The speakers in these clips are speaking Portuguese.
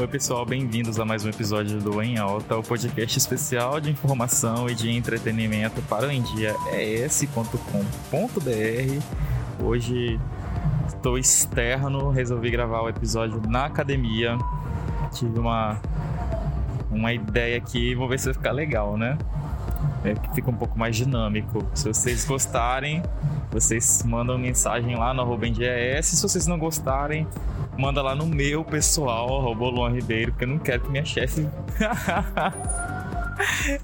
Oi, pessoal, bem-vindos a mais um episódio do Em Alta, o podcast especial de informação e de entretenimento para o endiaes.com.br. Hoje estou externo, resolvi gravar o episódio na academia. Tive uma, uma ideia aqui, vou ver se vai ficar legal, né? É que fica um pouco mais dinâmico. Se vocês gostarem, vocês mandam mensagem lá no arroba Se vocês não gostarem, manda lá no meu pessoal, arroba Luan Ribeiro, porque eu não quero que minha chefe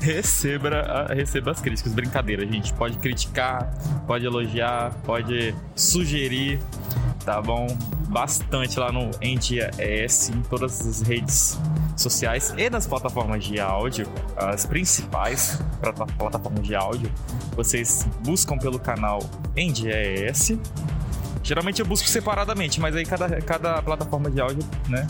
receba, receba as críticas. Brincadeira, gente. Pode criticar, pode elogiar, pode sugerir, tá bom? Bastante lá no Endia ES, em todas as redes sociais e nas plataformas de áudio, as principais plataformas de áudio. Vocês buscam pelo canal Endia ES Geralmente eu busco separadamente, mas aí cada, cada plataforma de áudio, né?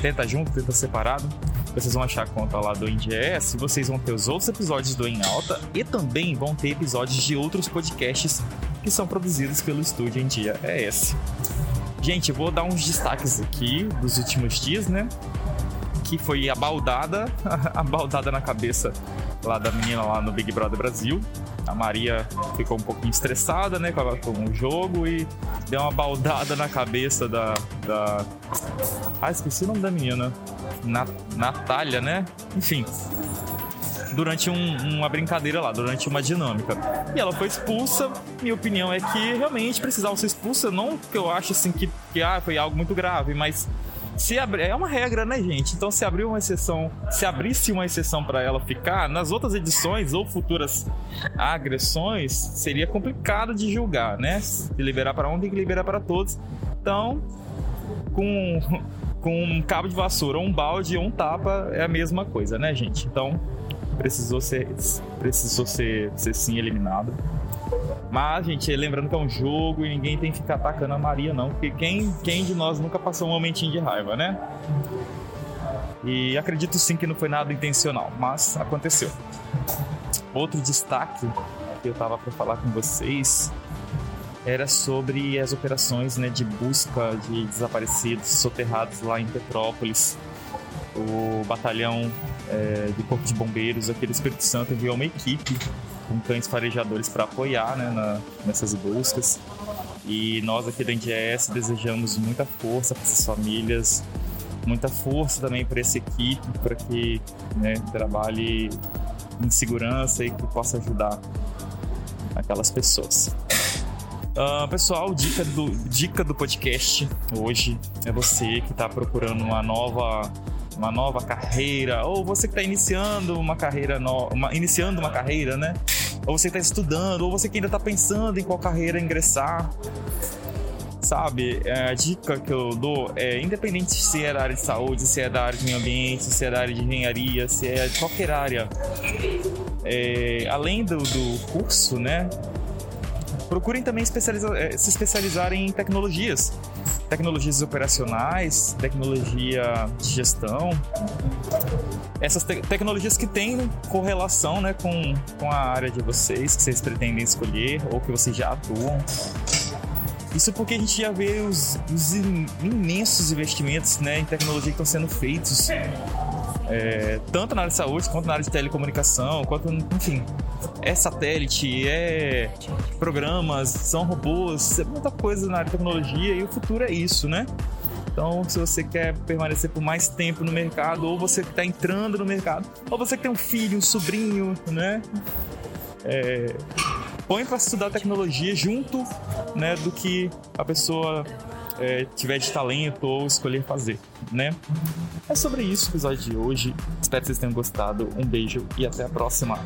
Tenta junto, tenta separado. Vocês vão achar a conta lá do IndieS, vocês vão ter os outros episódios do Em Alta e também vão ter episódios de outros podcasts que são produzidos pelo estúdio Em Dia ES. Gente, eu vou dar uns destaques aqui dos últimos dias, né? Que foi a baldada, a baldada na cabeça lá da menina lá no Big Brother Brasil. A Maria ficou um pouquinho estressada, né, com o jogo e deu uma baldada na cabeça da. da... Ah, esqueci o nome da menina. Nat Natália, né? Enfim. Durante um, uma brincadeira lá, durante uma dinâmica. E ela foi expulsa. Minha opinião é que realmente precisava ser expulsa. Não que eu acho assim que, que ah, foi algo muito grave, mas se é uma regra, né, gente? Então, se abrir uma exceção, se abrisse uma exceção para ela ficar, nas outras edições ou futuras agressões, seria complicado de julgar, né? De liberar para um, tem que liberar para todos. Então, com, com um cabo de vassoura, um balde ou um tapa, é a mesma coisa, né, gente? Então, precisou ser, precisou ser, ser sim eliminado. Mas, gente, lembrando que é um jogo e ninguém tem que ficar atacando a Maria, não. Porque quem, quem de nós nunca passou um momentinho de raiva, né? E acredito sim que não foi nada intencional, mas aconteceu. Outro destaque que eu tava para falar com vocês era sobre as operações né, de busca de desaparecidos soterrados lá em Petrópolis. O batalhão é, de Corpo de Bombeiros aqui do Espírito Santo enviou uma equipe com cães farejadores para apoiar né, na, nessas buscas. E nós aqui da NDS desejamos muita força para essas famílias, muita força também para essa equipe, para que né, trabalhe em segurança e que possa ajudar aquelas pessoas. Uh, pessoal, dica do, dica do podcast hoje é você que está procurando uma nova uma nova carreira, ou você que está iniciando uma carreira no... uma... iniciando uma carreira, né? Ou você está estudando, ou você que ainda está pensando em qual carreira ingressar. Sabe, é, a dica que eu dou é independente se é da área de saúde, se é da área de meio ambiente, se é da área de engenharia, se é de qualquer área. É, além do, do curso, né? Procurem também especializar, é, se especializar em tecnologias tecnologias operacionais, tecnologia de gestão, essas te tecnologias que têm correlação né, com, com a área de vocês, que vocês pretendem escolher ou que vocês já atuam. Isso porque a gente já vê os, os imensos investimentos né, em tecnologia que estão sendo feitos é, tanto na área de saúde quanto na área de telecomunicação, quanto, enfim, é satélite, é programas, são robôs, é muita coisa na área de tecnologia e o futuro é isso, né? Então, se você quer permanecer por mais tempo no mercado, ou você que está entrando no mercado, ou você que tem um filho, um sobrinho, né? É, põe para estudar tecnologia junto né, do que a pessoa é, tiver de talento ou escolher fazer, né? É sobre isso o episódio de hoje. Espero que vocês tenham gostado. Um beijo e até a próxima.